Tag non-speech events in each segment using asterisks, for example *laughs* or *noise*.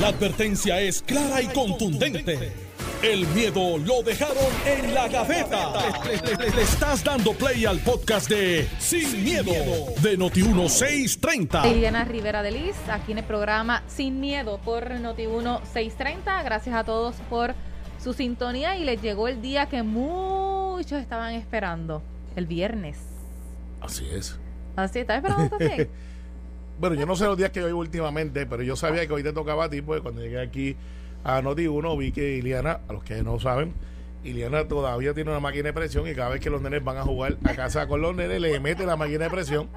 La advertencia es clara y contundente. El miedo lo dejaron en la gaveta. Le, le estás dando play al podcast de Sin, miedo, de Noti1630. Liliana Rivera de Liz, aquí en el programa Sin Miedo por Noti1630. Gracias a todos por su sintonía y les llegó el día que muchos estaban esperando, el viernes. Así es. Así, ¿estás esperando también? *laughs* Bueno, yo no sé los días que hoy últimamente, pero yo sabía que hoy te tocaba a ti, pues cuando llegué aquí a Noti1 vi que Iliana, a los que no saben, Iliana todavía tiene una máquina de presión y cada vez que los nenes van a jugar a casa con los nenes, le mete la máquina de presión.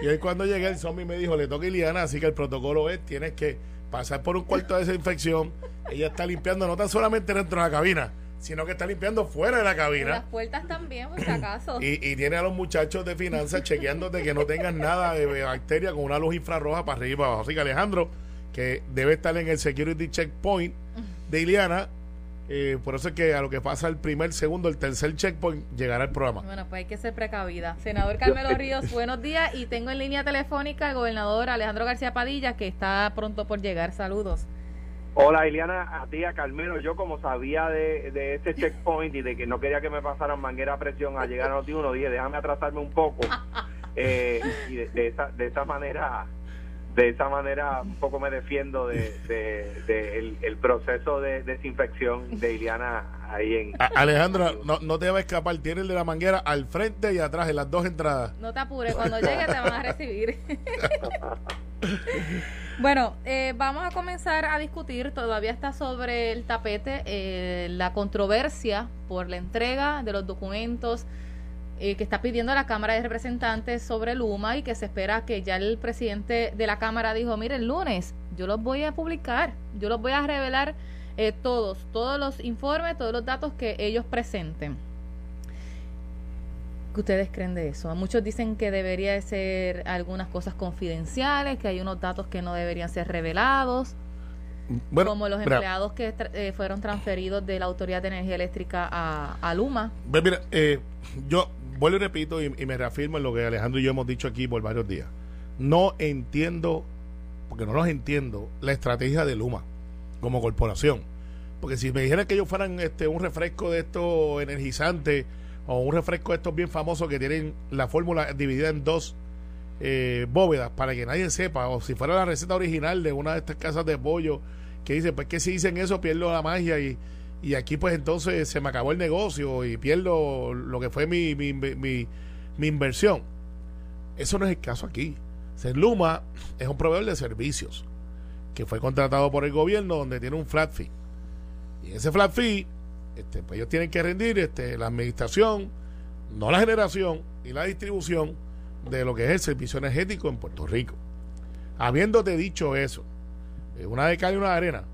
Y hoy cuando llegué el zombie me dijo, le toca a Iliana, así que el protocolo es, tienes que pasar por un cuarto de desinfección. Ella está limpiando no tan solamente dentro de la cabina, sino que está limpiando fuera de la cabina. Las puertas también, por si acaso. Y, y, tiene a los muchachos de finanzas chequeando de que no tengan nada de bacteria con una luz infrarroja para arriba y para abajo. Así que Alejandro, que debe estar en el security checkpoint de Iliana, eh, por eso es que a lo que pasa el primer, segundo, el tercer checkpoint llegará el programa. Bueno, pues hay que ser precavida. Senador Carmelo Ríos, buenos días. Y tengo en línea telefónica al gobernador Alejandro García Padilla, que está pronto por llegar. Saludos. Hola, Iliana, a ti, a Carmelo. Yo, como sabía de, de ese checkpoint y de que no quería que me pasaran manguera a presión al llegar a Noti 1, dije, déjame atrasarme un poco. *laughs* Eh, y de, de, esa, de esa manera de esa manera un poco me defiendo de, de, de el, el, proceso de desinfección de Iliana ahí en... Alejandra, no, no te va a escapar, tiene el de la manguera al frente y atrás, en las dos entradas. No te apures, cuando llegue te van a recibir. *laughs* bueno, eh, vamos a comenzar a discutir, todavía está sobre el tapete eh, la controversia por la entrega de los documentos eh, que está pidiendo la Cámara de Representantes sobre Luma y que se espera que ya el presidente de la Cámara dijo, mire, el lunes yo los voy a publicar, yo los voy a revelar eh, todos, todos los informes, todos los datos que ellos presenten. ¿Qué ustedes creen de eso? Muchos dicen que debería ser algunas cosas confidenciales, que hay unos datos que no deberían ser revelados. Bueno, como los empleados que eh, fueron transferidos de la Autoridad de Energía Eléctrica a, a Luma. Pues mira, eh, yo vuelvo y repito y, y, me reafirmo en lo que Alejandro y yo hemos dicho aquí por varios días. No entiendo, porque no los entiendo, la estrategia de Luma como corporación. Porque si me dijeran que ellos fueran este, un refresco de estos energizantes o un refresco de estos bien famosos que tienen la fórmula dividida en dos eh, bóvedas para que nadie sepa, o si fuera la receta original de una de estas casas de pollo que dice, pues que si dicen eso pierdo la magia y, y aquí pues entonces se me acabó el negocio y pierdo lo que fue mi, mi, mi, inversión. Eso no es el caso aquí. Luma es un proveedor de servicios que fue contratado por el gobierno donde tiene un flat fee. Y ese flat fee, este, pues ellos tienen que rendir este, la administración, no la generación y la distribución de lo que es el servicio energético en Puerto Rico. Habiéndote dicho eso, una de cal y una de arena,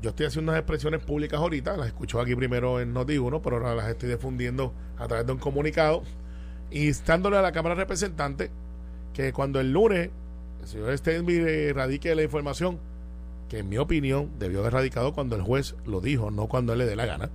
yo estoy haciendo unas expresiones públicas ahorita, las escucho aquí primero en Noti1, pero ahora las estoy difundiendo a través de un comunicado, instándole a la Cámara de Representantes que cuando el lunes el señor Stenby radique la información, que en mi opinión debió haber radicado cuando el juez lo dijo, no cuando él le dé la gana,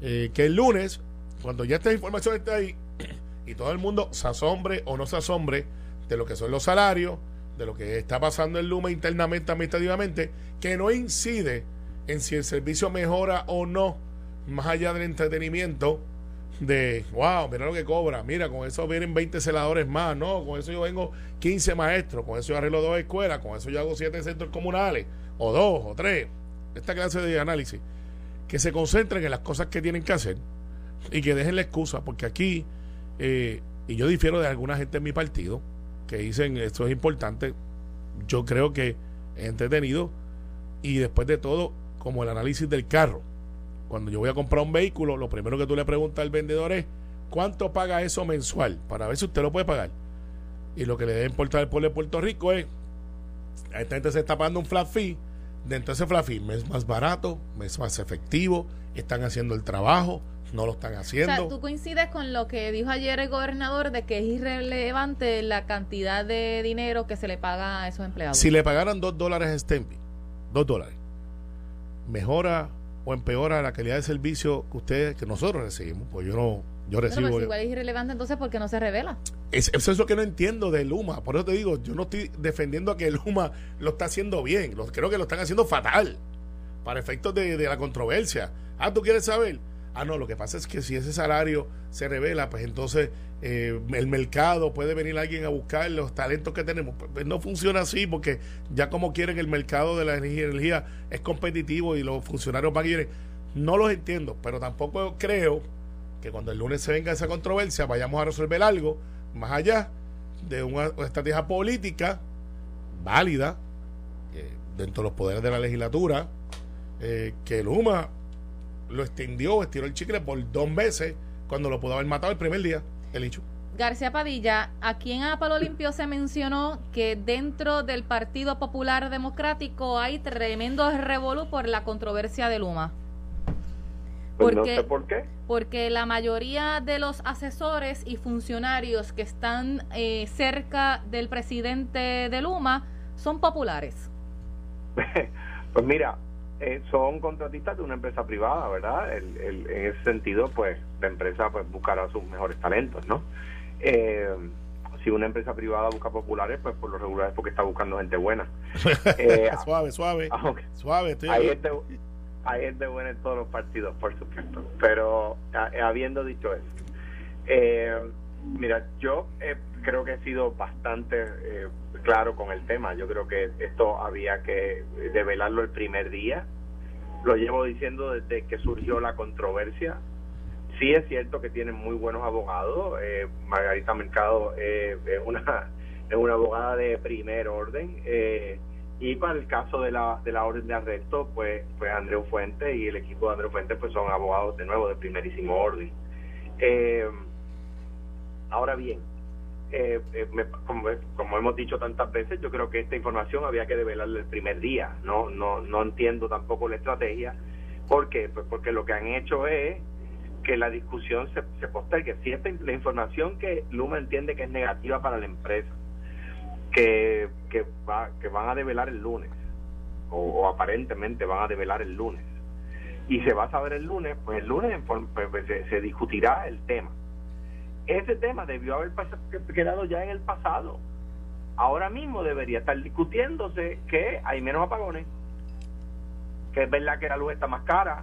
eh, que el lunes, cuando ya esta información esté ahí, *clears throat* y todo el mundo se asombre o no se asombre de lo que son los salarios, de lo que está pasando en Luma internamente, administrativamente, que no incide en si el servicio mejora o no, más allá del entretenimiento de, wow, mira lo que cobra, mira, con eso vienen 20 celadores más, no, con eso yo vengo 15 maestros, con eso yo arreglo dos escuelas, con eso yo hago siete centros comunales, o dos, o tres, esta clase de análisis, que se concentren en las cosas que tienen que hacer y que dejen la excusa, porque aquí, eh, y yo difiero de alguna gente en mi partido, que dicen esto es importante, yo creo que es entretenido y después de todo, como el análisis del carro, cuando yo voy a comprar un vehículo, lo primero que tú le preguntas al vendedor es cuánto paga eso mensual para ver si usted lo puede pagar. Y lo que le debe importar al pueblo de Puerto Rico es, a esta gente se está pagando un flat fee, dentro de ese flat fee me es más barato, me es más efectivo, están haciendo el trabajo, no lo están haciendo. O sea, tú coincides con lo que dijo ayer el gobernador de que es irrelevante la cantidad de dinero que se le paga a esos empleados. Si le pagaran dos dólares a Stempy, dos dólares, mejora o empeora la calidad de servicio que ustedes, que nosotros recibimos, pues yo no, Yo recibo. Pero igual es irrelevante entonces porque no se revela. Es, eso es lo que no entiendo de Luma. Por eso te digo, yo no estoy defendiendo a que Luma lo está haciendo bien. Lo, creo que lo están haciendo fatal. Para efectos de, de la controversia. Ah, ¿tú quieres saber? Ah, no, lo que pasa es que si ese salario se revela, pues entonces eh, el mercado puede venir alguien a buscar los talentos que tenemos. Pues, pues, no funciona así porque ya como quieren el mercado de la energía, es competitivo y los funcionarios van a ir. No los entiendo, pero tampoco creo que cuando el lunes se venga esa controversia vayamos a resolver algo más allá de una, estrategia política válida eh, dentro de los poderes de la legislatura eh, que Luma lo extendió, estiró el chicle por dos veces cuando lo pudo haber matado el primer día, el hecho. García Padilla, aquí en Apalo Limpio se mencionó que dentro del Partido Popular Democrático hay tremendo revolú por la controversia de Luma. Pues porque, no sé por qué. Porque la mayoría de los asesores y funcionarios que están eh, cerca del presidente de Luma son populares. *laughs* pues mira, eh, son contratistas de una empresa privada, ¿verdad? El, en ese sentido, pues la empresa pues buscará sus mejores talentos, ¿no? Eh, si una empresa privada busca populares, pues por lo regular es porque está buscando gente buena. *laughs* Eh, *laughs* suave, suave. suave, estoy hay, gente, hay gente buena en todos los partidos, por supuesto. Pero habiendo dicho eso, mira, yo creo que he sido bastante claro con el tema. Yo creo que esto había que develarlo el primer día. Lo llevo diciendo desde que surgió la controversia. Sí es cierto que tienen muy buenos abogados. Eh, Margarita Mercado eh, es una es una abogada de primer orden. Eh, y para el caso de la, de la orden de arresto, pues, pues Andreu Fuentes y el equipo de Andreu Fuentes pues son abogados de nuevo de primerísimo orden. ahora bien, eh, eh como, como, hemos dicho tantas veces, yo creo que esta información había que develarla el primer día. No, no, no entiendo tampoco la estrategia. ¿Por qué? Pues porque lo que han hecho es que la discusión se, se postergue. Si esta, la información que Luma entiende que es negativa para la empresa, que, que, va, que van a develar el lunes, o, aparentemente van a develar el lunes, y se va a saber el lunes, pues el lunes pues, pues, se discutirá el tema ese tema debió haber quedado ya en el pasado. Ahora mismo debería estar discutiéndose que hay menos apagones, que es verdad que la luz está más cara,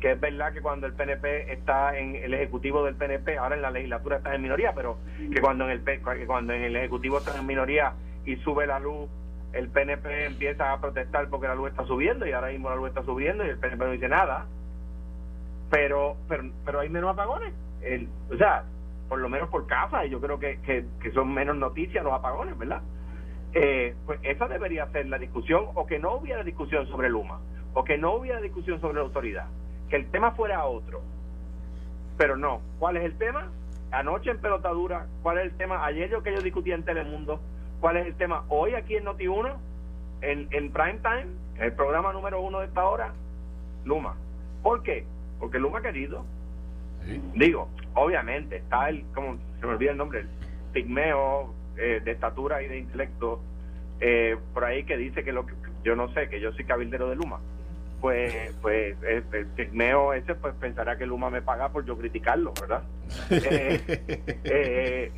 que es verdad que cuando el PNP está en el ejecutivo del PNP, ahora en la legislatura está en minoría, pero que cuando en el cuando en el ejecutivo está en minoría y sube la luz, el PNP empieza a protestar porque la luz está subiendo y ahora mismo la luz está subiendo y el PNP no dice nada. Pero pero pero hay menos apagones el, o sea, por lo menos por casa, y yo creo que, que, son menos noticias los apagones, ¿verdad? Eh, pues esa debería ser la discusión, o que no hubiera discusión sobre Luma, o que no hubiera discusión sobre autoridad, que el tema fuera otro. Pero no, ¿cuál es el tema? Anoche en Pelotadura, ¿cuál es el tema? Ayer yo que yo discutí en Telemundo, ¿cuál es el tema? Hoy aquí en Noti1, en, en Prime Time, el programa número uno de esta hora, Luma. ¿Por qué? Porque Luma ha querido, Digo, obviamente, está el, como se me olvida el nombre, el pigmeo eh, de estatura y de intelecto eh, por ahí que dice que lo que yo no sé, que yo soy cabildero de Luma pues pues el, pigmeo ese pues pensará que Luma me paga por yo criticarlo, ¿verdad? *laughs* Eh, eh,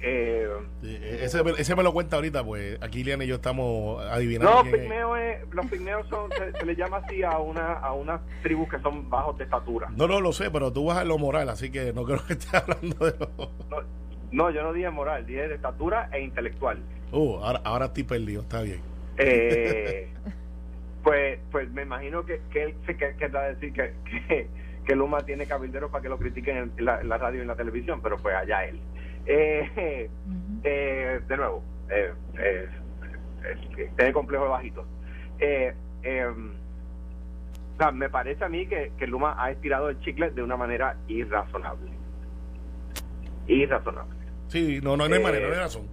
eh, ese, ese, me lo cuenta ahorita, pues aquí Liana y yo estamos adivinando. No, pigmeo es, los pigmeos son, se, le llama así a una a unas tribus que son bajos de estatura. No, no lo sé, pero tú vas a lo moral, así que no creo que estés *laughs* hablando de lo... No, yo no dije moral, dije de estatura e intelectual. Uh, ahora, ahora estoy perdido, está bien. Eh, *laughs* pues pues me imagino que, que él se querrá decir que, que, Luma tiene cabilderos para que lo critiquen en la, radio y en la televisión, pero pues allá él. Eh, eh, de nuevo, eh, tiene complejo de bajitos. Em, me parece a mí que, que Luma ha estirado el chicle de una manera irrazonable. Irrazonable. Sí, no, no, hay manera, no hay razón.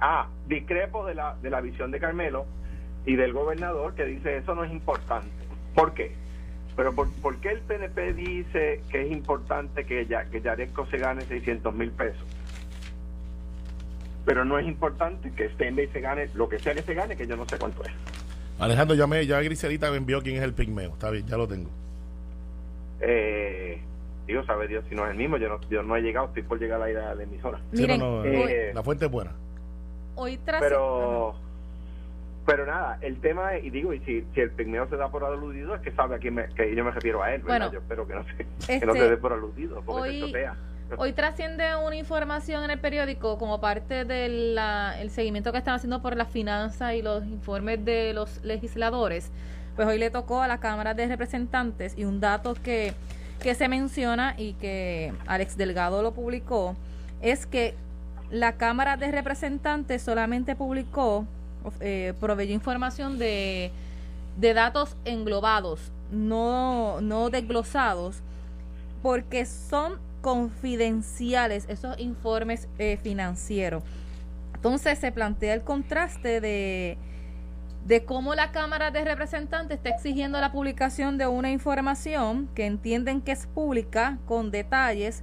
ah, discrepo de la, de la visión de Carmelo y del gobernador que dice eso no es importante. ¿Por qué? Pero por, qué el PNP dice que es importante que, ya, que Yaresco se gane 600 mil pesos? Pero no es importante que Stenley se gane lo que sea que se gane, que yo no sé cuánto es. Alejandro, ya, me, ya Griselita me envió quién es el pigmeo. Está bien, ya lo tengo. Eh, digo, sabe Dios si no es el mismo, yo no, yo no he llegado, estoy por llegar a la, a la emisora. Miren, eh, la fuente es buena. Hoy tras pero pero nada, el tema es, y digo, y si, si el pigmeo se da por aludido, es que sabe a quién me, que yo me refiero a él, ¿verdad? yo espero que no, se, que no se este, dé por aludido, porque hoy, sea. Hoy trasciende una información en el periódico como parte del el seguimiento que están haciendo por las finanzas y los informes de los legisladores. Pues hoy le tocó a la Cámara de Representantes y un dato que, que se menciona y que Alex Delgado lo publicó es que la Cámara de Representantes solamente publicó eh, proveyó información de, de datos englobados, no, no desglosados, porque son confidenciales esos informes eh, financieros. Entonces se plantea el contraste de, de cómo la Cámara de Representantes está exigiendo la publicación de una información que entienden que es pública con detalles,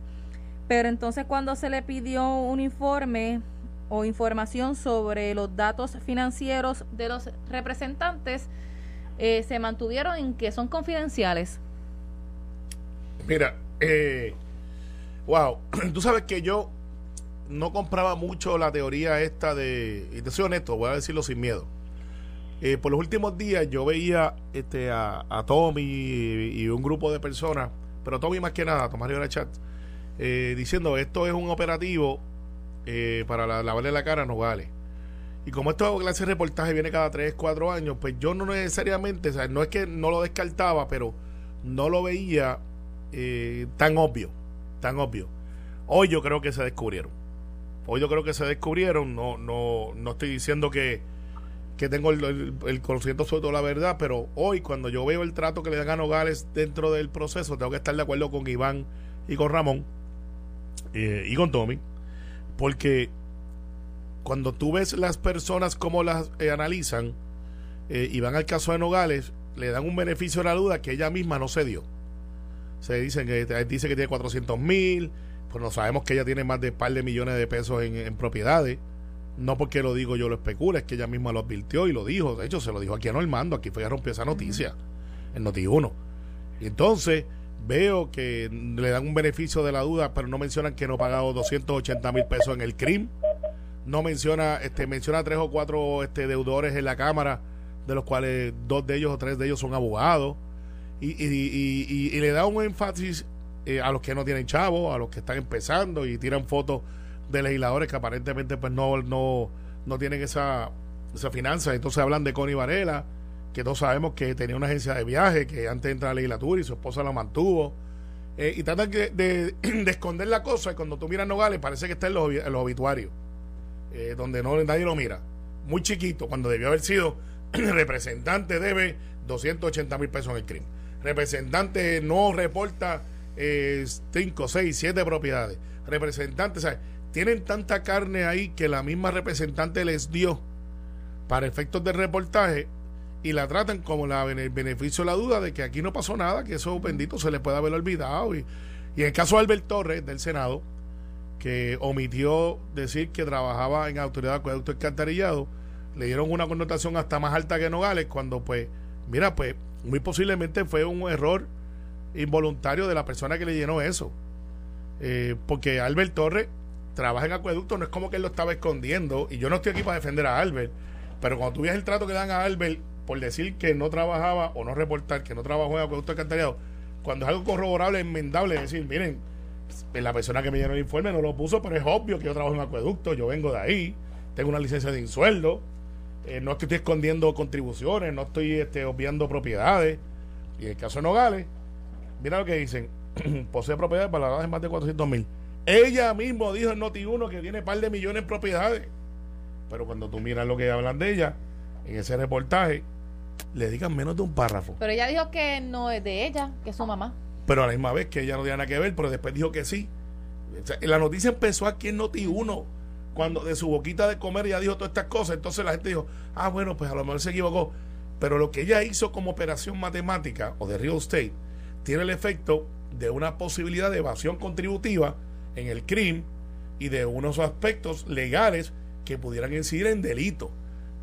pero entonces cuando se le pidió un informe o información sobre los datos financieros de los representantes eh, se mantuvieron en que son confidenciales. Mira, eh, wow, *clears throat* tú sabes que yo no compraba mucho la teoría esta de, y te soy honesto, voy a decirlo sin miedo. Eh, por los últimos días yo veía este, a, Tommy y, un grupo de personas, pero Tommy más que nada, Tomás Rivera Chat, diciendo esto es un operativo eh, para la, lavarle la cara no vale Y como esto clase de reportaje viene cada 3, 4 años, pues yo no necesariamente, no es que no lo descartaba, pero no lo veía eh, tan obvio, tan obvio. Hoy yo creo que se descubrieron. Hoy yo creo que se descubrieron, no, no, no estoy diciendo que, que tengo el, el, conocimiento sobre todo la verdad, pero hoy cuando yo veo el trato que le dan a Nogales dentro del proceso, tengo que estar de acuerdo con Iván y con Ramón eh, y con Tommy porque cuando tú ves las personas como las eh, analizan eh, y van al caso de Nogales, le dan un beneficio a la duda que ella misma no se dio. Se dicen que dice que tiene 400 mil, pues no sabemos que ella tiene más de un par de millones de pesos en, propiedades. No porque lo digo yo lo especulo, es que ella misma lo advirtió y lo dijo. De hecho, se lo dijo aquí a Normando, aquí fue a romper esa noticia, en Noti1. Y entonces, Veo que le dan un beneficio de la duda, pero no mencionan que no ha pagado 280 mil pesos en el CRIM. No menciona, este, menciona tres o cuatro este, deudores en la Cámara, de los cuales dos de ellos o tres de ellos son abogados. Y, y, y, le da un énfasis eh, a los que no tienen chavos, a los que están empezando y tiran fotos de legisladores que aparentemente pues no, no, no tienen esa, esa finanza. Entonces hablan de Connie Varela que todos sabemos que tenía una agencia de viaje, que antes de entrar a la legislatura y su esposa la mantuvo. Eh, y tratan de, *clears throat* de, esconder la cosa y cuando tú miras Nogales parece que está en los, obituarios, eh, donde no, nadie lo mira. Muy chiquito, cuando debió haber sido *clears throat* representante debe 280 mil pesos en el crimen. Representante no reporta 5, 6, 7 propiedades. Representante, ¿sabes? Tienen tanta carne ahí que la misma representante les dio para efectos de reportaje y la tratan como la, el beneficio de la duda de que aquí no pasó nada, que eso bendito se le puede haber olvidado. Y, y en el caso de Albert Torres del Senado, que omitió decir que trabajaba en autoridad de acueducto alcantarillado, le dieron una connotación hasta más alta que Nogales, cuando pues, mira, pues muy posiblemente fue un error involuntario de la persona que le llenó eso. Eh, porque Albert Torres trabaja en acueducto, no es como que él lo estaba escondiendo, y yo no estoy aquí para defender a Albert, pero cuando tú ves el trato que dan a Albert por decir que no trabajaba o no reportar que no trabajó en acueducto alcantarillado, cuando es algo corroborable, enmendable, decir, miren, la persona que me llenó el informe no lo puso, pero es obvio que yo trabajo en acueducto, yo vengo de ahí, tengo una licencia de insueldo, eh, no estoy escondiendo contribuciones, no estoy este, obviando propiedades. Y en el caso de Nogales, mira lo que dicen, *clears throat* posee propiedades valoradas en más de 400 mil. Ella mismo dijo en Noti1 que tiene un par de millones de propiedades. Pero cuando tú miras lo que hablan de ella, en ese reportaje, le digan menos de un párrafo. Pero ella dijo que no es de ella, que es su mamá. Pero a la misma vez que ella no tiene nada que ver, pero después dijo que sí. la noticia empezó aquí en Noti1, cuando de su boquita de comer ella dijo todas estas cosas. Entonces la gente dijo, ah, bueno, pues a lo mejor se equivocó. Pero lo que ella hizo como operación matemática o de real estate tiene el efecto de una posibilidad de evasión contributiva en el crimen y de unos aspectos legales que pudieran incidir en delito.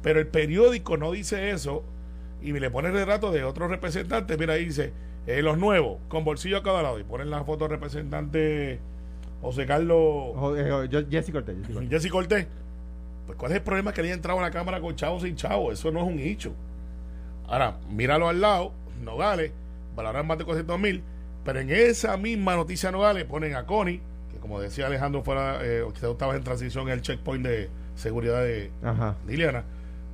Pero el periódico no dice eso y le pone el retrato de otro representante, mira ahí dice, eh, los nuevos, con bolsillo a cada lado, y ponen la foto del representante José Carlos... Eh, Jesse Cortés. Jesse Cortés. Pues cuál es el problema que le haya entrado a la cámara con chavo sin chavo, eso no es un hecho. Ahora, míralo al lado, Nogales, valoran más de 400 mil, pero en esa misma noticia Nogales ponen a Connie, que como decía Alejandro, fuera, eh, estaba en transición en el checkpoint de seguridad de, Liliana.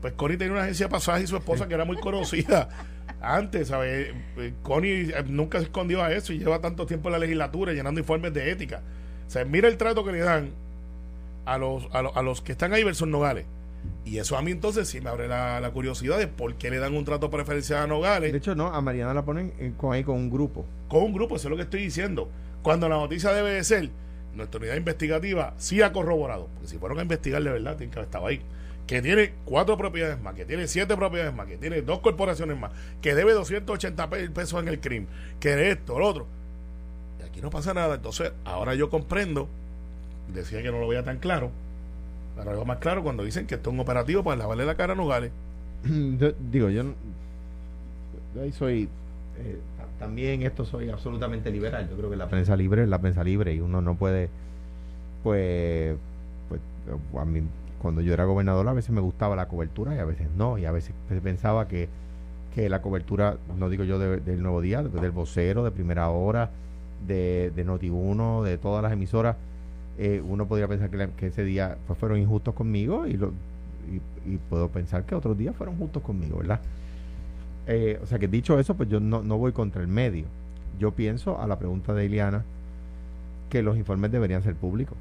Pues Connie tenía una agencia de pasajes y su esposa que era muy conocida *laughs* antes, ¿sabes? Eh, Connie eh, nunca se escondió a eso y lleva tanto tiempo en la legislatura llenando informes de ética. O sea, mira el trato que le dan a los, a, los, a los que están ahí versus Nogales. Y eso a mí entonces sí me abre la, curiosidad de por qué le dan un trato preferencial a Nogales. De hecho, no, a Mariana la ponen con, ahí con un grupo. Con un grupo, eso es lo que estoy diciendo. Cuando la noticia debe de ser, nuestra unidad investigativa sí ha corroborado, porque si fueron a investigar de verdad, tienen que haber estado ahí, que tiene cuatro propiedades más, que tiene siete propiedades más, que tiene dos corporaciones más, que debe 280 pesos en el crimen, que esto, lo otro. Y aquí no pasa nada. Entonces, ahora yo comprendo, decía que no lo veía tan claro, pero algo más claro cuando dicen que esto es un operativo para lavarle la cara a Nogales. *clears throat* digo, yo, yo ahí soy. Eh, también esto soy absolutamente liberal. Yo creo que la prensa libre es la prensa libre y uno no puede. Pues. pues a mí, cuando yo era gobernador, a veces me gustaba la cobertura y a veces no. Y a veces pensaba que, que la cobertura, no digo yo del Nuevo Día, del vocero, de primera hora, de, de Noti1, de todas las emisoras eh, uno podría pensar que, ese día pues, fueron injustos conmigo y, puedo pensar que otros días fueron justos conmigo, ¿verdad? Eh, o sea que dicho eso, pues yo no, no voy contra el medio. Yo pienso a la pregunta de Ileana que los informes deberían ser públicos.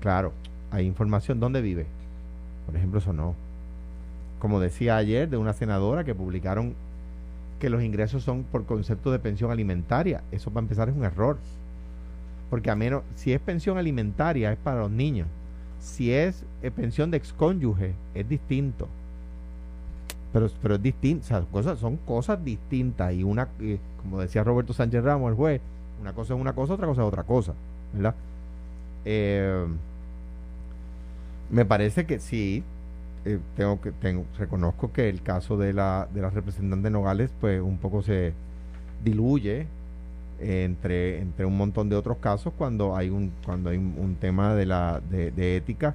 Claro, hay información. ¿Dónde vive? Por ejemplo, eso no. Como decía ayer de una senadora que publicaron que los ingresos son por concepto de pensión alimentaria. Eso para empezar es un error. Porque a menos, si es pensión alimentaria es para los niños. Si es pensión de excónyuge es distinto. Pero, pero es distinto, cosas, son cosas distintas. Y una, como decía Roberto Sánchez Ramos, el juez, una cosa es una cosa, otra cosa es otra cosa. ¿Verdad? Eh, me parece que sí, eh, tengo que tengo reconozco que el caso de la de la representante Nogales pues un poco se diluye entre, entre un montón de otros casos cuando hay un, cuando hay un, tema de, la, de, ética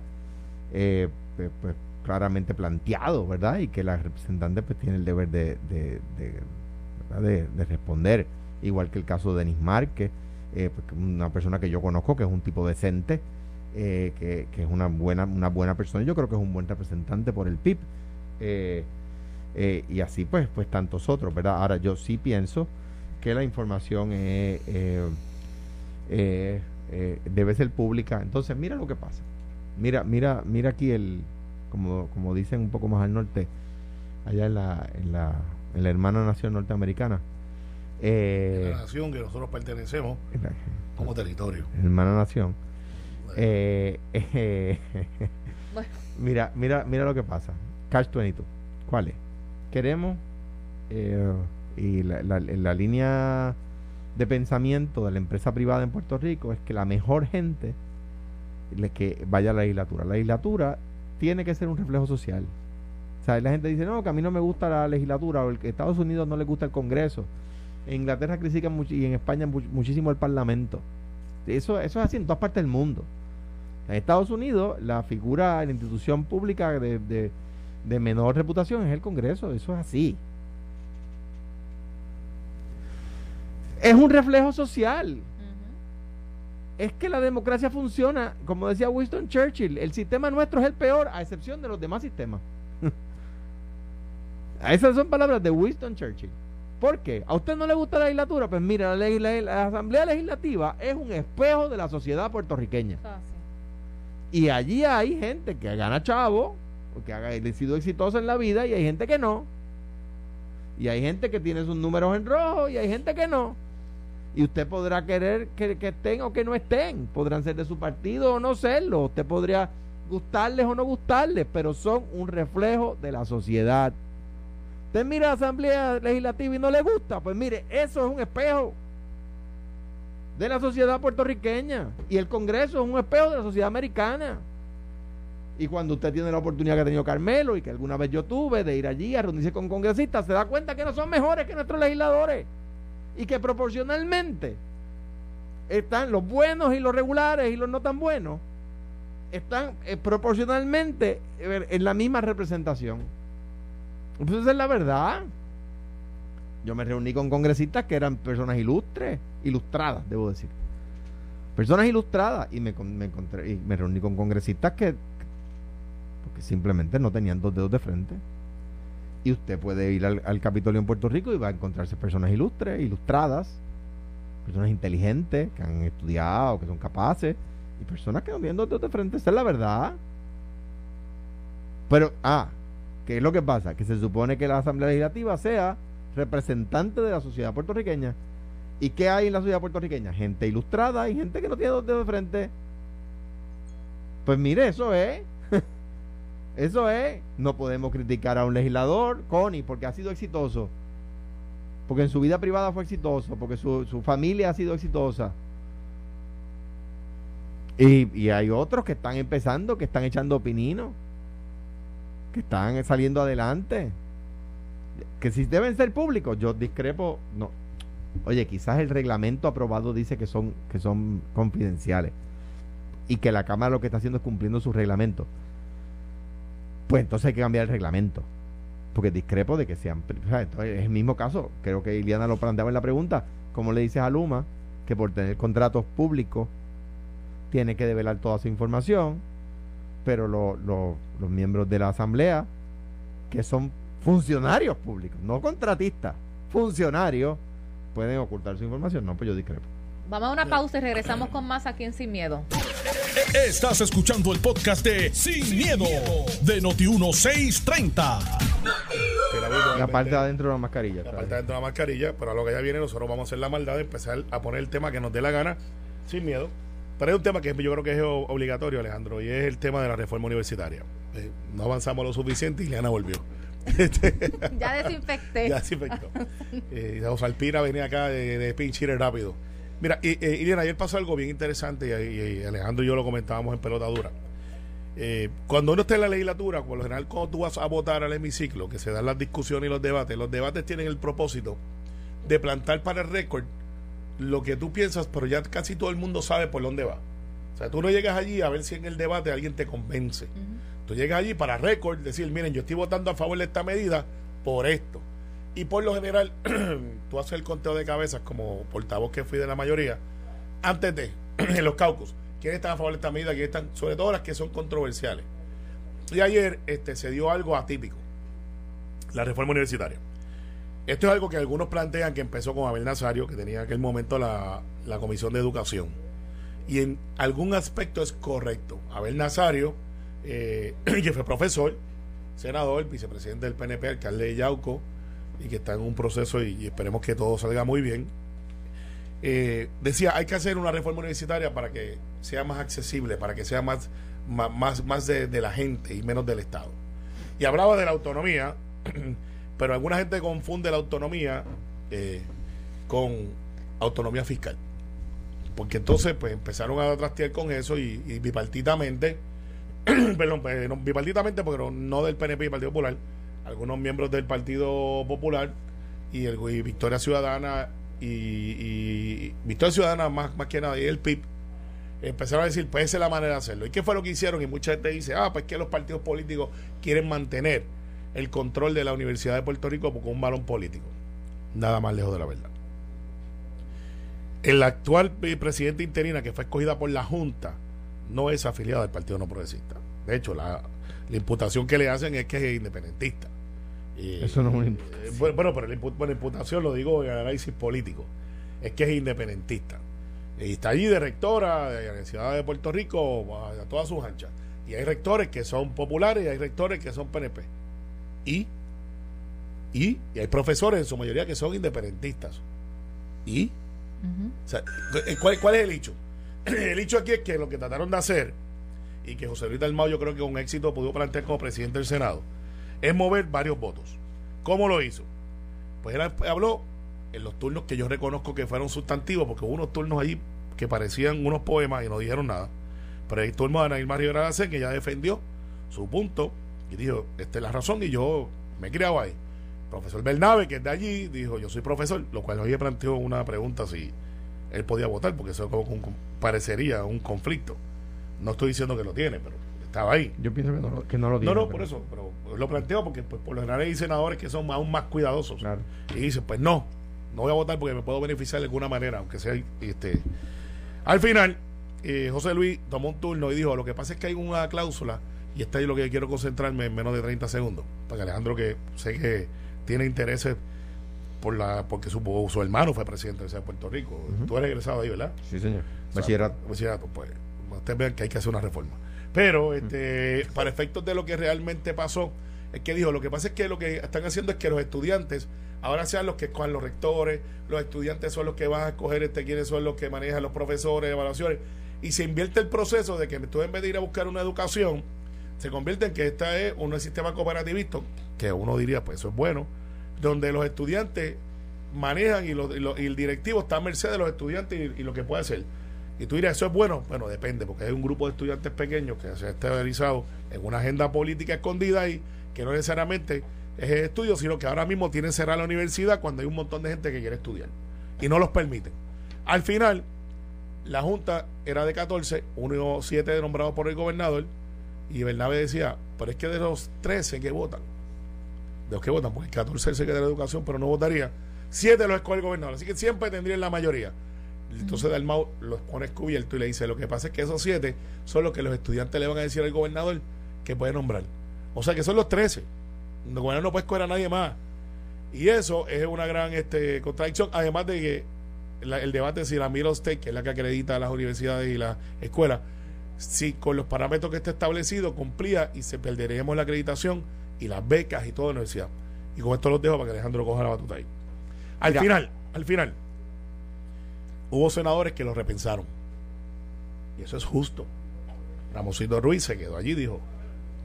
eh, pues, pues, claramente planteado, ¿verdad? Y que la representante pues tiene el deber de, de, de, responder, igual que el caso de Denis Márquez, eh, pues, una persona que yo conozco que es un tipo decente, eh, que, que, es una buena, una buena persona, yo creo que es un buen representante por el PIB. y así pues, pues tantos otros, ¿verdad? Ahora yo sí pienso que la información eh, eh, debe ser pública. Entonces, mira lo que pasa. Mira, mira, mira aquí el, como, como dicen un poco más al norte, allá en la, en la, en la hermana nación norteamericana. Eh, la nación que nosotros pertenecemos como territorio. Hermana nación. *laughs* Mira, mira, mira lo que pasa. Catch 22. ¿Cuál es? Queremos y la, la, línea de pensamiento de la empresa privada en Puerto Rico es que la mejor gente que vaya a la legislatura. La legislatura tiene que ser un reflejo social. O sea, la gente dice, no, que a mí no me gusta la legislatura, o que Estados Unidos no le gusta el Congreso. En Inglaterra critican mucho, y en España muchísimo el Parlamento. Eso, eso es así en todas partes del mundo. En Estados Unidos, la figura, la institución pública de, de, de menor reputación es el Congreso. Eso es así. es un reflejo social. Es que la democracia funciona, como decía Winston Churchill, el sistema nuestro es el peor, a excepción de los demás sistemas. *laughs* Esas son palabras de Winston Churchill. ¿Por qué? ¿A usted no le gusta la legislatura? Pues mira, la, Asamblea Legislativa es un espejo de la sociedad puertorriqueña. Ah, y allí hay gente que gana chavo, que ha sido exitosa en la vida, y hay gente que no. Y hay gente que tiene sus números en rojo, y hay gente que no. Y usted podrá querer que, estén o que no estén. Podrán ser de su partido o no serlo. Usted podría gustarles o no gustarles, pero son un reflejo de la sociedad. Usted mira la Asamblea Legislativa y no le gusta, pues mire, eso es un espejo de la sociedad puertorriqueña. Y el Congreso es un espejo de la sociedad americana. Y cuando usted tiene la oportunidad que ha tenido Carmelo y que alguna vez yo tuve de ir allí a reunirse con congresistas, se da cuenta que no son mejores que nuestros legisladores. Y que proporcionalmente están los buenos y los regulares y los no tan buenos, están eh, proporcionalmente eh, en la misma representación. Entonces esa es la verdad. Yo me reuní con congresistas que eran personas ilustres, ilustradas, debo decir. Personas ilustradas. Y me, encontré, y me reuní con congresistas que, porque simplemente no tenían dos dedos de frente. Y usted puede ir al, al Capitolio en Puerto Rico y va a encontrarse personas ilustres, ilustradas, personas inteligentes, que han estudiado, que son capaces, y personas que no tienen dos dedos de frente. Esa es la verdad. Pero, ah, ¿qué es lo que pasa? Que se supone que la Asamblea Legislativa sea representante de la sociedad puertorriqueña. ¿Y qué hay en la sociedad puertorriqueña? Gente ilustrada y gente que no tiene dos dedos de frente. Pues mire, eso es. *laughs* eso es. No podemos criticar a un legislador, Connie, porque ha sido exitoso. Porque en su vida privada fue exitoso, porque su, su familia ha sido exitosa. Y, y, hay otros que están empezando, que están echando pinino, están saliendo adelante que si deben ser públicos, yo discrepo, no. Oye, quizás el reglamento aprobado dice que son, que son confidenciales y que la Cámara lo que está haciendo es cumpliendo su reglamento. Pues entonces hay que cambiar el reglamento. Porque discrepo de que sean. es el mismo caso. Creo que Iliana lo planteaba en la pregunta. ¿Cómo le dices a Luma que por tener contratos públicos tiene que develar toda su información? Pero los miembros de la Asamblea, que son funcionarios públicos, no contratistas, funcionarios, pueden ocultar su información. No, pues yo discrepo. Vamos a una pausa y regresamos con más aquí en Sin Miedo. Estás escuchando el podcast de Sin, miedo, de Noti1630. La parte de adentro de la mascarilla. La parte de adentro de la mascarilla, pero a lo que ya viene nosotros vamos a hacer la maldad de empezar a poner el tema que nos dé la gana, sin miedo. Pero hay un tema que yo creo que es obligatorio, Alejandro, y es el tema de la reforma universitaria. Eh, no avanzamos lo suficiente y Leana volvió. *laughs* *laughs* ya desinfecté. ya desinfectó. *laughs* eh, Alpina venía acá de, de pinch rápido. Mira, y, eh, ayer pasó algo bien interesante y, Alejandro y yo lo comentábamos en pelota dura. Eh, cuando uno está en la legislatura, por lo general, cuando tú vas a votar al hemiciclo, que se dan las discusiones y los debates, los debates tienen el propósito de plantar para el récord lo que tú piensas, pero ya casi todo el mundo sabe por dónde va. O sea, tú no llegas allí a ver si en el debate alguien te convence. Tú llegas allí para récord, decir, miren, yo estoy votando a favor de esta medida por esto. Y por lo general, *clears throat* tú haces el conteo de cabezas como portavoz que fui de la mayoría, antes de, *clears throat* en los caucus, quiénes están a favor de esta medida, quiénes están, sobre todo las que son controversiales. Y ayer este, se dio algo atípico, la reforma universitaria. Esto es algo que algunos plantean que empezó con Abel Nazario, que tenía en aquel momento la, la Comisión de Educación. Y en algún aspecto es correcto. Abel Nazario eh, *clears throat* que fue profesor, senador, vicepresidente del PNP, alcalde de Yauco, y que está en un proceso y, esperemos que todo salga muy bien. Eh, decía, hay que hacer una reforma universitaria para que sea más accesible, para que sea más, más, más de, la gente y menos del Estado. Y hablaba de la autonomía, *clears throat* pero alguna gente confunde la autonomía eh, con autonomía fiscal. Porque entonces pues empezaron a trastear con eso y, y bipartitamente *clears throat* perdón, pues, bipartitamente, porque no del PNP y Partido Popular, algunos miembros del Partido Popular y, el, Victoria Ciudadana y, Victoria Ciudadana más, más que nada y el PIB empezaron a decir, pues esa es la manera de hacerlo. ¿Y qué fue lo que hicieron? Y mucha gente dice, ah, pues que los partidos políticos quieren mantener el control de la Universidad de Puerto Rico con un balón político. Nada más lejos de la verdad. El actual presidente interina que fue escogida por la Junta no es afiliado al Partido No Progresista. De hecho, la, imputación que le hacen es que es independentista. Eso no es una imputación. Eh, bueno, pero la, imputación lo digo en análisis político. Es que es independentista. Y está allí de rectora de la Universidad de Puerto Rico a, todas sus anchas. Y hay rectores que son populares y hay rectores que son PNP. Y, y, hay profesores en su mayoría que son independentistas. Y, ¿cuál, ¿cuál es el hecho? *clears throat* el hecho aquí es que lo que trataron de hacer, y que José Luis Dalmau yo creo que con éxito pudo plantear como presidente del Senado, es mover varios votos. ¿Cómo lo hizo? Pues él habló en los turnos que yo reconozco que fueron sustantivos, porque hubo unos turnos allí que parecían unos poemas y no dijeron nada. Pero hay turnos de Anaíl Rivera que ya defendió su punto y dijo, esta es la razón y yo me he criado ahí. Profesor Bernabe, que es de allí, dijo, yo soy profesor, lo cual hoy planteó una pregunta si él podía votar, porque eso como parecería un conflicto. No estoy diciendo que lo tiene, pero estaba ahí. Yo pienso que no, que no lo tiene. No, no, por eso, pero lo planteo porque pues, por lo general hay senadores que son aún más cuidadosos. Y dicen, pues no, no voy a votar porque me puedo beneficiar de alguna manera, aunque sea este. Al final, eh, José Luis tomó un turno y dijo, lo que pasa es que hay una cláusula, y está ahí lo que quiero concentrarme en menos de 30 segundos, para que Alejandro, que sé que tiene intereses por la porque su, su hermano fue presidente de Puerto Rico. Tú eres egresado ahí, ¿verdad? Sí, señor. Bachillerato. Bachillerato, pues ustedes vean que hay que hacer una reforma. Pero este, para efectos de lo que realmente pasó, es que dijo, lo que pasa es que lo que están haciendo es que los estudiantes ahora sean los que escojan los rectores, los estudiantes son los que van a escoger este, quiénes son los que manejan los profesores, evaluaciones, y se invierte el proceso de que tú en vez de ir a buscar una educación, se convierte en que esta es un sistema cooperativista, que uno diría, pues eso es bueno, donde los estudiantes manejan y, el directivo está a merced de los estudiantes y, lo que puede hacer. Y tú dirás, ¿eso es bueno? Bueno, depende, porque hay un grupo de estudiantes pequeños que se ha estabilizado en una agenda política escondida ahí, que no necesariamente es el estudio, sino que ahora mismo tienen cerrada la universidad cuando hay un montón de gente que quiere estudiar y no los permiten. Al final, la Junta era de 14, uno o 7 nombrados por el gobernador, y Bernabe decía, pero es que de los 13 que votan, de los que votan, porque 14 es el secretario de Educación, pero no votaría, 7 los escoge el gobernador, así que siempre tendrían la mayoría. Entonces Dalmau los pone cubierto y le dice, lo que pasa es que esos 7 son los que los estudiantes le van a decir al gobernador que puede nombrar. O sea que son los 13. El gobernador no puede escoger a nadie más. Y eso es una gran este, contradicción, además de que el debate si la Middle State, que es la que acredita a las universidades y las escuelas, si con los parámetros que está establecido cumplía y se perderíamos la acreditación y las becas y toda la universidad. Y con esto los dejo para que Alejandro coja la batuta ahí. Al final, al final, hubo senadores que lo repensaron. Y eso es justo. Ramosito Ruiz se quedó allí y dijo,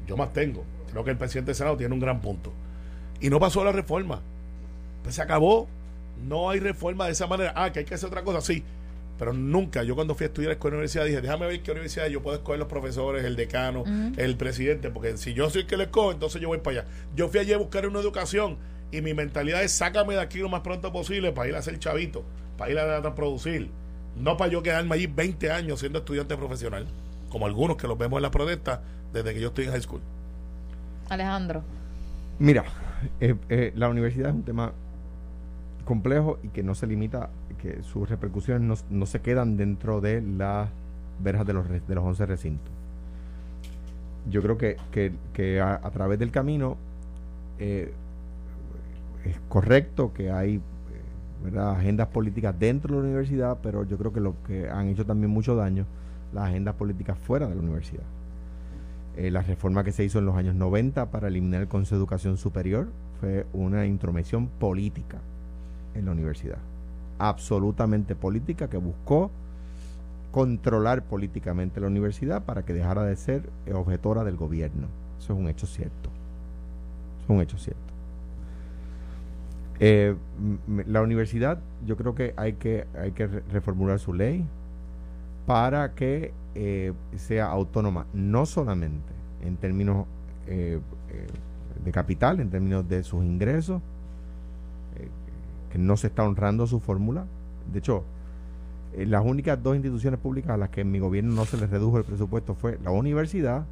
yo más tengo. Creo que el presidente del Senado tiene un gran punto. Y no pasó la reforma. Pues se acabó. No hay reforma de esa manera. Ah, que hay que hacer otra cosa. Sí, pero nunca, yo cuando fui a estudiar a la escuela universidad dije, déjame ver qué universidad yo puedo escoger los profesores, el decano, el presidente, porque si yo soy el que le escojo, entonces yo voy para allá. Yo fui allí a buscar una educación y mi mentalidad es sácame de aquí lo más pronto posible para ir a ser chavito, para ir a, a producir, no para yo quedarme allí 20 años siendo estudiante profesional, como algunos que los vemos en las protestas desde que yo estoy en high school. Alejandro. Mira, eh, eh, la universidad es un tema complejo y que no se limita que sus repercusiones no, se quedan dentro de las verjas de los, de los 11 recintos. Yo creo que, a, través del camino eh, es correcto que hay eh, agendas políticas dentro de la universidad, pero yo creo que lo que han hecho también mucho daño las agendas políticas fuera de la universidad. Eh, la reforma que se hizo en los años 90 para eliminar el Consejo de Educación Superior fue una intromisión política en la universidad absolutamente política que buscó controlar políticamente la universidad para que dejara de ser objetora del gobierno. Eso es un hecho cierto. es un hecho cierto. Eh, la universidad, yo creo que hay que, hay que reformular su ley para que eh, sea autónoma, no solamente en términos eh, de capital, en términos de sus ingresos, que no se está honrando su fórmula. De hecho, eh, las únicas dos instituciones públicas a las que en mi gobierno no se les redujo el presupuesto fue la universidad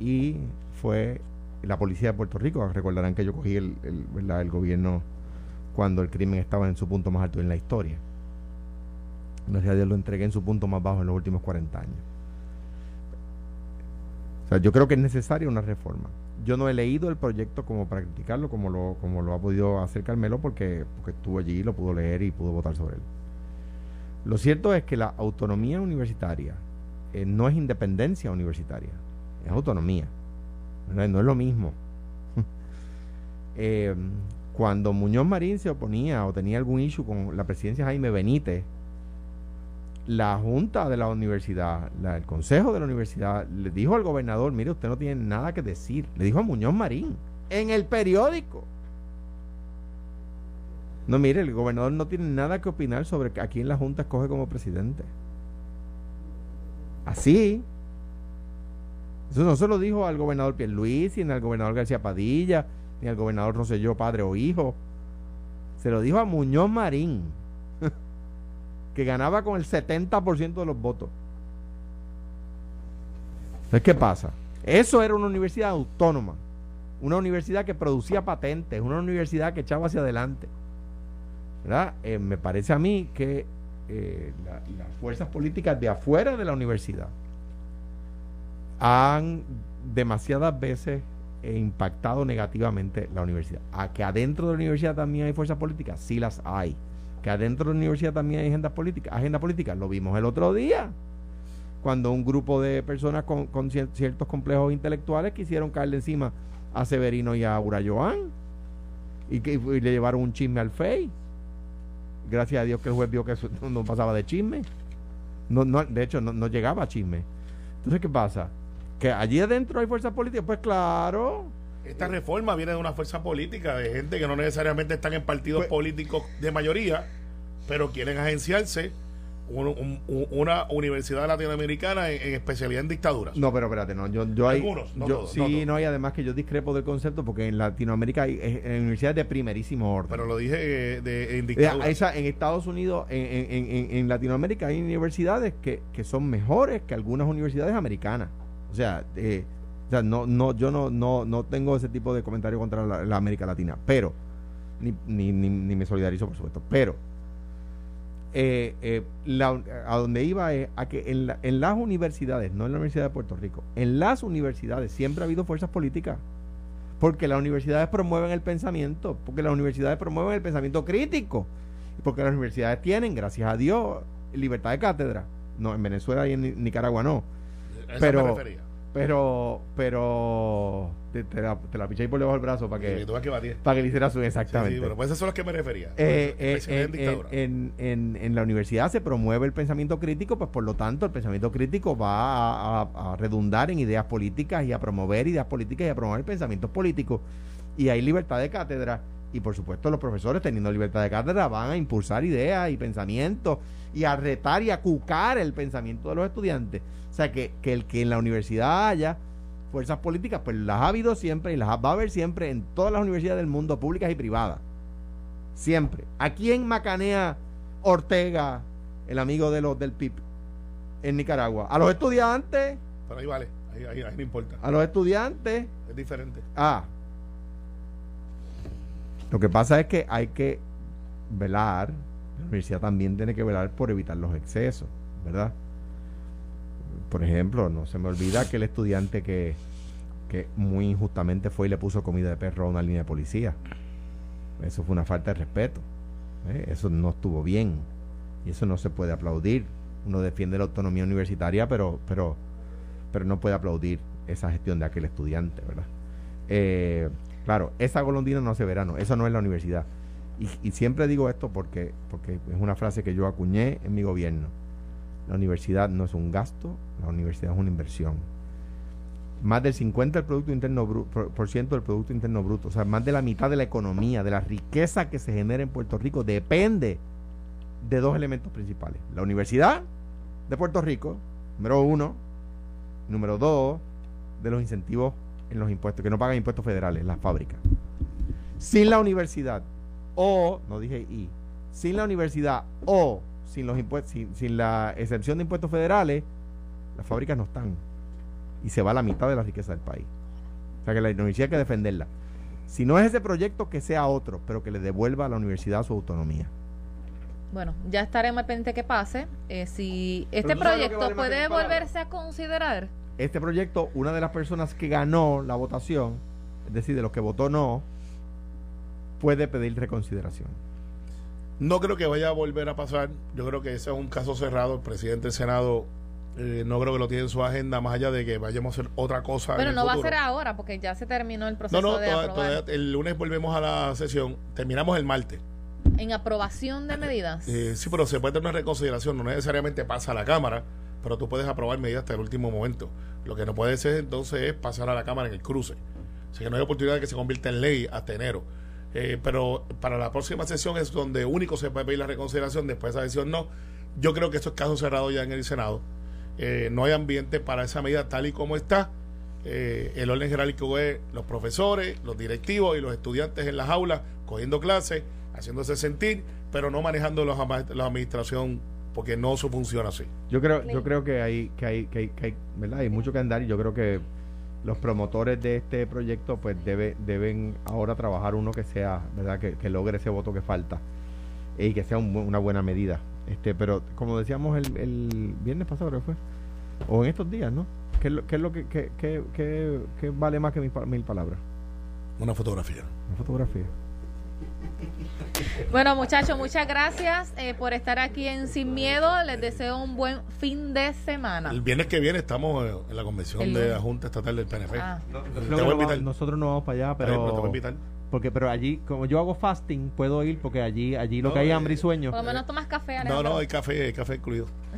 y fue la policía de Puerto Rico. Recordarán que yo cogí el, el, gobierno cuando el crimen estaba en su punto más alto en la historia. Gracias a Dios lo entregué en su punto más bajo en los últimos 40 años. O sea, yo creo que es necesaria una reforma. Yo no he leído el proyecto como para criticarlo, como lo, como lo ha podido hacer Carmelo, porque, porque estuvo allí, lo pudo leer y pudo votar sobre él. Lo cierto es que la autonomía universitaria eh, no es independencia universitaria, es autonomía. No, es lo mismo. *laughs* Eh, cuando Muñoz Marín se oponía o tenía algún issue con la presidencia Jaime Benítez, la junta de la universidad, el consejo de la universidad, le dijo al gobernador, mire, usted no tiene nada que decir. Le dijo a Muñoz Marín, en el periódico. No, mire, el gobernador no tiene nada que opinar sobre a quién la junta escoge como presidente. Así. Eso no se lo dijo al gobernador Pierluisi, ni al gobernador García Padilla, ni al gobernador Rosselló, padre o hijo. Se lo dijo a Muñoz Marín, que ganaba con el 70% de los votos. Entonces, ¿qué pasa? Eso era una universidad autónoma, una universidad que producía patentes, una universidad que echaba hacia adelante. ¿Verdad? Eh, me parece a mí que eh, las fuerzas políticas de afuera de la universidad han demasiadas veces impactado negativamente la universidad. A que adentro de la universidad también hay fuerzas políticas, sí las hay. Que adentro de la universidad también hay agendas políticas, agenda política, lo vimos el otro día, cuando un grupo de personas con, ciertos complejos intelectuales quisieron caerle encima a Severino y a Urayoan y que le llevaron un chisme al FEI. Gracias a Dios que el juez vio que eso no, pasaba de chisme. No, no, de hecho, no, no llegaba a chisme. Entonces, ¿qué pasa? Que allí adentro hay fuerzas políticas, pues claro. Esta reforma viene de una fuerza política, de gente que no necesariamente están en partidos pues políticos de mayoría, pero quieren agenciarse una universidad latinoamericana en, especialidad en dictaduras. No, pero espérate, no, yo, yo Algunos, no yo, sí, no, hay además que yo discrepo del concepto porque en Latinoamérica hay universidades de primerísimo orden. Pero lo dije eh, de, en dictaduras. en Estados Unidos, en, en, Latinoamérica hay universidades que, que son mejores que algunas universidades americanas. O sea, eh, o sea no, no, yo no, no, no tengo ese tipo de comentario contra la, América Latina, pero, ni, ni, ni, me solidarizo, por supuesto, pero eh, eh, a donde iba es a que en, en las universidades, no en la Universidad de Puerto Rico, en las universidades siempre ha habido fuerzas políticas. Porque las universidades promueven el pensamiento, porque las universidades promueven el pensamiento crítico, porque las universidades tienen, gracias a Dios, libertad de cátedra. No, en Venezuela y en Nicaragua no pero, pero, pero te, la, te la picháis por debajo del brazo para que, para que le hiciera su exactamente. Sí, pero pues esas son las que me refería. Eh, eh, en, en, en, la universidad se promueve el pensamiento crítico, pues por lo tanto el pensamiento crítico va a, a, redundar en ideas políticas y a promover ideas políticas y a promover pensamientos políticos. Y hay libertad de cátedra. Y por supuesto los profesores teniendo libertad de cátedra van a impulsar ideas y pensamientos y a retar y a cucar el pensamiento de los estudiantes. O sea, que, el que en la universidad haya fuerzas políticas, pues las ha habido siempre y las va a haber siempre en todas las universidades del mundo, públicas y privadas. Siempre. ¿A quién macanea Ortega, el amigo de los del PIB, en Nicaragua? A los estudiantes. Pero ahí vale, ahí, ahí, no importa. A los estudiantes. Es diferente. Ah. Lo que pasa es que hay que velar, la universidad también tiene que velar por evitar los excesos, ¿verdad? por ejemplo, no se me olvida que el estudiante que, muy injustamente fue y le puso comida de perro a una línea de policía. Eso fue una falta de respeto. ¿eh? Eso no estuvo bien. Y eso no se puede aplaudir. Uno defiende la autonomía universitaria, pero, pero, pero no puede aplaudir esa gestión de aquel estudiante, ¿verdad? Eh, claro, esa golondina no hace verano, eso no es la universidad. Y, y, siempre digo esto porque, porque es una frase que yo acuñé en mi gobierno. La universidad no es un gasto, la universidad es una inversión. Más del 50% del Producto Interno Bruto, por ciento del Producto Interno Bruto, o sea, más de la mitad de la economía, de la riqueza que se genera en Puerto Rico, depende de dos elementos principales. La Universidad de Puerto Rico, número uno. Número dos, de los incentivos en los impuestos, que no pagan impuestos federales, las fábricas. Sin la universidad, o, no dije y, sin la universidad o sin los impuestos, sin, la excepción de impuestos federales, las fábricas no están. Y se va la mitad de la riqueza del país. O sea que la universidad hay que defenderla. Si no es ese proyecto, que sea otro, pero que le devuelva a la universidad su autonomía. Bueno, ya estaremos pendientes que pase. Eh, si este proyecto puede volverse a considerar. Este proyecto, una de las personas que ganó la votación, es decir, de los que votó no, puede pedir reconsideración. No creo que vaya a volver a pasar. Yo creo que ese es un caso cerrado. El presidente del Senado eh, no creo que lo tiene en su agenda, más allá de que vayamos a hacer otra cosa. Pero no va a ser ahora, porque ya se terminó el proceso. No, no, el lunes volvemos a la sesión. Terminamos el martes. ¿En aprobación de medidas? Eh, sí, pero se puede tener una reconsideración. No necesariamente pasa a la Cámara, pero tú puedes aprobar medidas hasta el último momento. Lo que no puede ser entonces es pasar a la Cámara en el cruce. O sea que no hay oportunidad de que se convierta en ley hasta enero. Eh, pero para la próxima sesión es donde único se puede pedir la reconsideración, después de esa sesión no. Yo creo que esto es caso cerrado ya en el Senado. Eh, no hay ambiente para esa medida tal y como está. eh, el orden jerárquico es los profesores, los directivos y los estudiantes en las aulas, cogiendo clases, haciéndose sentir, pero no manejando los la administración, porque no eso funciona así. Yo creo, yo creo que hay, que hay, que hay, que hay, ¿verdad? Hay mucho que andar y yo creo que los promotores de este proyecto pues debe, deben ahora trabajar uno que sea, ¿verdad? Que, que logre ese voto que falta y que sea un una buena medida. Este, pero como decíamos el, el viernes pasado creo que fue, o en estos días, ¿no? ¿Qué es lo, qué es lo que, que, que, vale más que mil, mil palabras? Una fotografía. Una fotografía. Bueno, muchachos, muchas gracias eh, por estar aquí en Sin Miedo. Les deseo un buen fin de semana. El viernes que viene estamos eh, en la convención El de la Junta Estatal del PNP. Ah. Te voy a invitar. nosotros no vamos para allá, pero pero te voy a invitar. porque pero allí como yo hago fasting puedo ir porque allí allí lo No, que hay eh, hambre y sueño. Por lo menos tomas café, No, no, hay café, hay café incluido.